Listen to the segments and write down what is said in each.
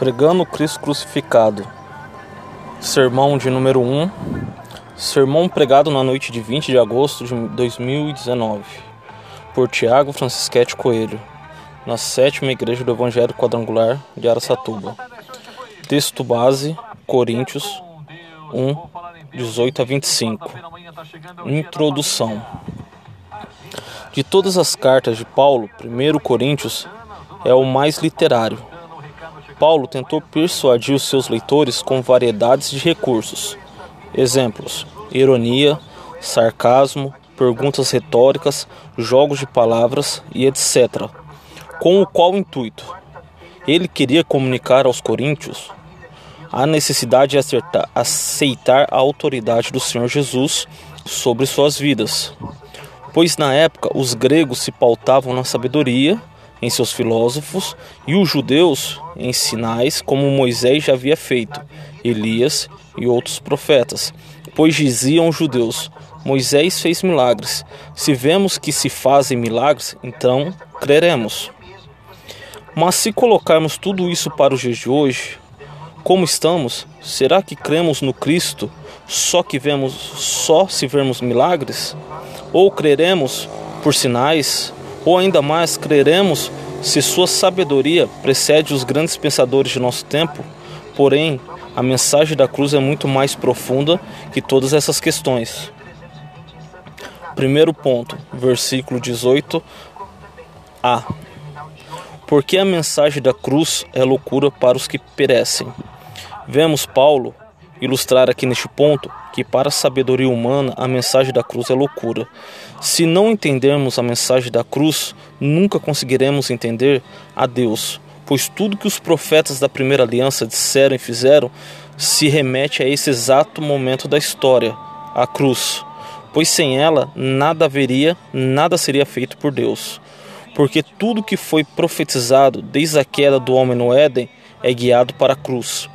Pregando Cristo crucificado. Sermão de número 1. Sermão pregado na noite de 20 de agosto de 2019. Por Tiago Francisquete Coelho. Na sétima igreja do Evangelho Quadrangular de Aracatuba. Texto base: Coríntios 1, 18 a 25. Introdução. De todas as cartas de Paulo, 1 Coríntios é o mais literário Paulo tentou persuadir os seus leitores com variedades de recursos. Exemplos: ironia, sarcasmo, perguntas retóricas, jogos de palavras e etc. Com o qual intuito? Ele queria comunicar aos coríntios a necessidade de acertar, aceitar a autoridade do Senhor Jesus sobre suas vidas, pois na época os gregos se pautavam na sabedoria em seus filósofos, e os judeus em sinais, como Moisés já havia feito, Elias e outros profetas. Pois diziam os judeus: Moisés fez milagres. Se vemos que se fazem milagres, então creremos. Mas se colocarmos tudo isso para os dias de hoje, como estamos, será que cremos no Cristo só que vemos só se vermos milagres? Ou creremos por sinais, ou ainda mais, creremos se sua sabedoria precede os grandes pensadores de nosso tempo? Porém, a mensagem da cruz é muito mais profunda que todas essas questões. Primeiro ponto, versículo 18a. Porque a mensagem da cruz é loucura para os que perecem. Vemos Paulo ilustrar aqui neste ponto que para a sabedoria humana a mensagem da cruz é loucura. Se não entendermos a mensagem da cruz, nunca conseguiremos entender a Deus, pois tudo que os profetas da primeira aliança disseram e fizeram se remete a esse exato momento da história, a cruz. Pois sem ela nada haveria, nada seria feito por Deus. Porque tudo que foi profetizado desde a queda do homem no Éden é guiado para a cruz.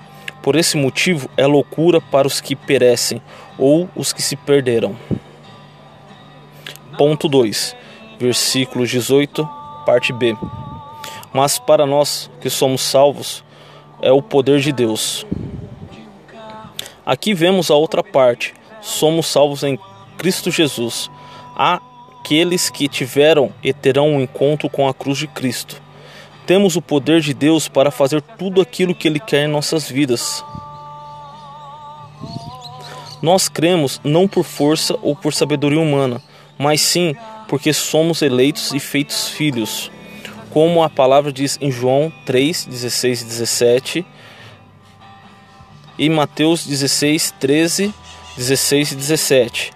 Por esse motivo é loucura para os que perecem ou os que se perderam. Ponto 2, versículo 18, parte B. Mas para nós que somos salvos, é o poder de Deus. Aqui vemos a outra parte. Somos salvos em Cristo Jesus. Aqueles que tiveram e terão um encontro com a cruz de Cristo. Temos o poder de Deus para fazer tudo aquilo que Ele quer em nossas vidas. Nós cremos não por força ou por sabedoria humana, mas sim porque somos eleitos e feitos filhos. Como a palavra diz em João 3, 16 e 17, e Mateus 16, 13, 16 e 17.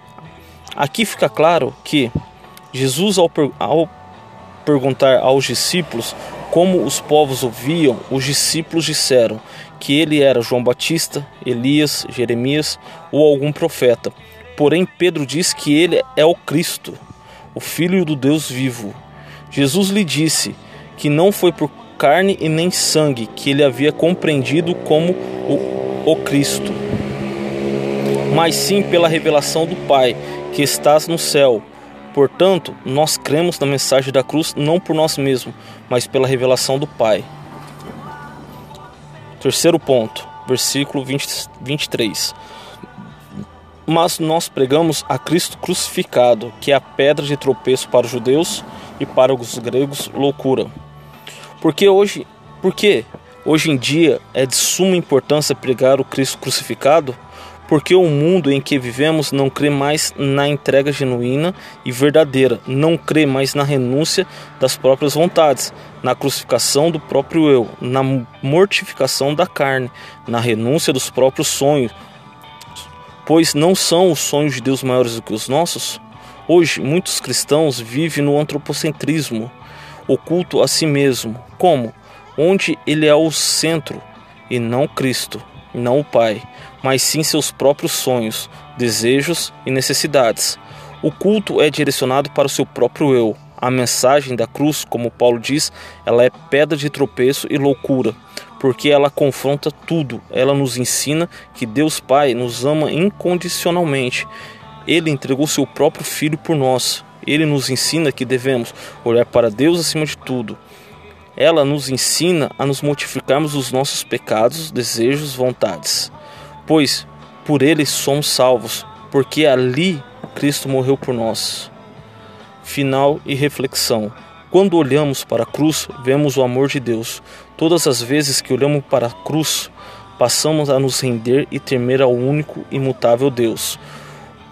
Aqui fica claro que Jesus, ao, per ao perguntar aos discípulos como os povos ouviam, os discípulos disseram que ele era João Batista, Elias, Jeremias ou algum profeta. Porém, Pedro diz que ele é o Cristo, o Filho do Deus vivo. Jesus lhe disse que não foi por carne e nem sangue que ele havia compreendido como o, o Cristo, mas sim pela revelação do Pai que estás no céu. Portanto, nós cremos na mensagem da cruz não por nós mesmos, mas pela revelação do Pai. Terceiro ponto, versículo 20, 23. Mas nós pregamos a Cristo crucificado, que é a pedra de tropeço para os judeus e para os gregos loucura. Porque hoje, porque hoje em dia é de suma importância pregar o Cristo crucificado? Porque o mundo em que vivemos não crê mais na entrega genuína e verdadeira, não crê mais na renúncia das próprias vontades, na crucificação do próprio eu, na mortificação da carne, na renúncia dos próprios sonhos, pois não são os sonhos de Deus maiores do que os nossos? Hoje, muitos cristãos vivem no antropocentrismo, oculto a si mesmo, como? Onde ele é o centro e não Cristo, não o Pai mas sim seus próprios sonhos, desejos e necessidades. O culto é direcionado para o seu próprio eu. A mensagem da cruz, como Paulo diz, ela é pedra de tropeço e loucura, porque ela confronta tudo. Ela nos ensina que Deus Pai nos ama incondicionalmente. Ele entregou seu próprio filho por nós. Ele nos ensina que devemos olhar para Deus acima de tudo. Ela nos ensina a nos mortificarmos dos nossos pecados, desejos, vontades, pois por ele somos salvos, porque ali Cristo morreu por nós. Final e reflexão. Quando olhamos para a cruz, vemos o amor de Deus. Todas as vezes que olhamos para a cruz, passamos a nos render e temer ao único imutável Deus.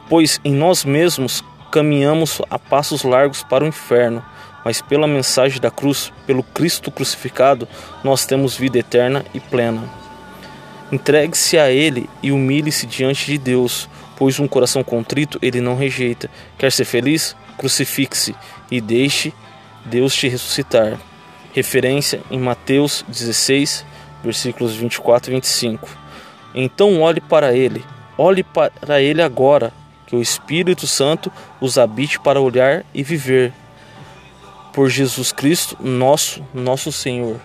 Pois em nós mesmos caminhamos a passos largos para o inferno, mas pela mensagem da cruz, pelo Cristo crucificado, nós temos vida eterna e plena. Entregue-se a Ele e humilhe-se diante de Deus, pois um coração contrito Ele não rejeita. Quer ser feliz? Crucifique-se e deixe Deus te ressuscitar. Referência em Mateus 16, versículos 24 e 25. Então olhe para Ele, olhe para Ele agora, que o Espírito Santo os habite para olhar e viver. Por Jesus Cristo, nosso, nosso Senhor.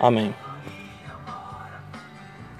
Amém.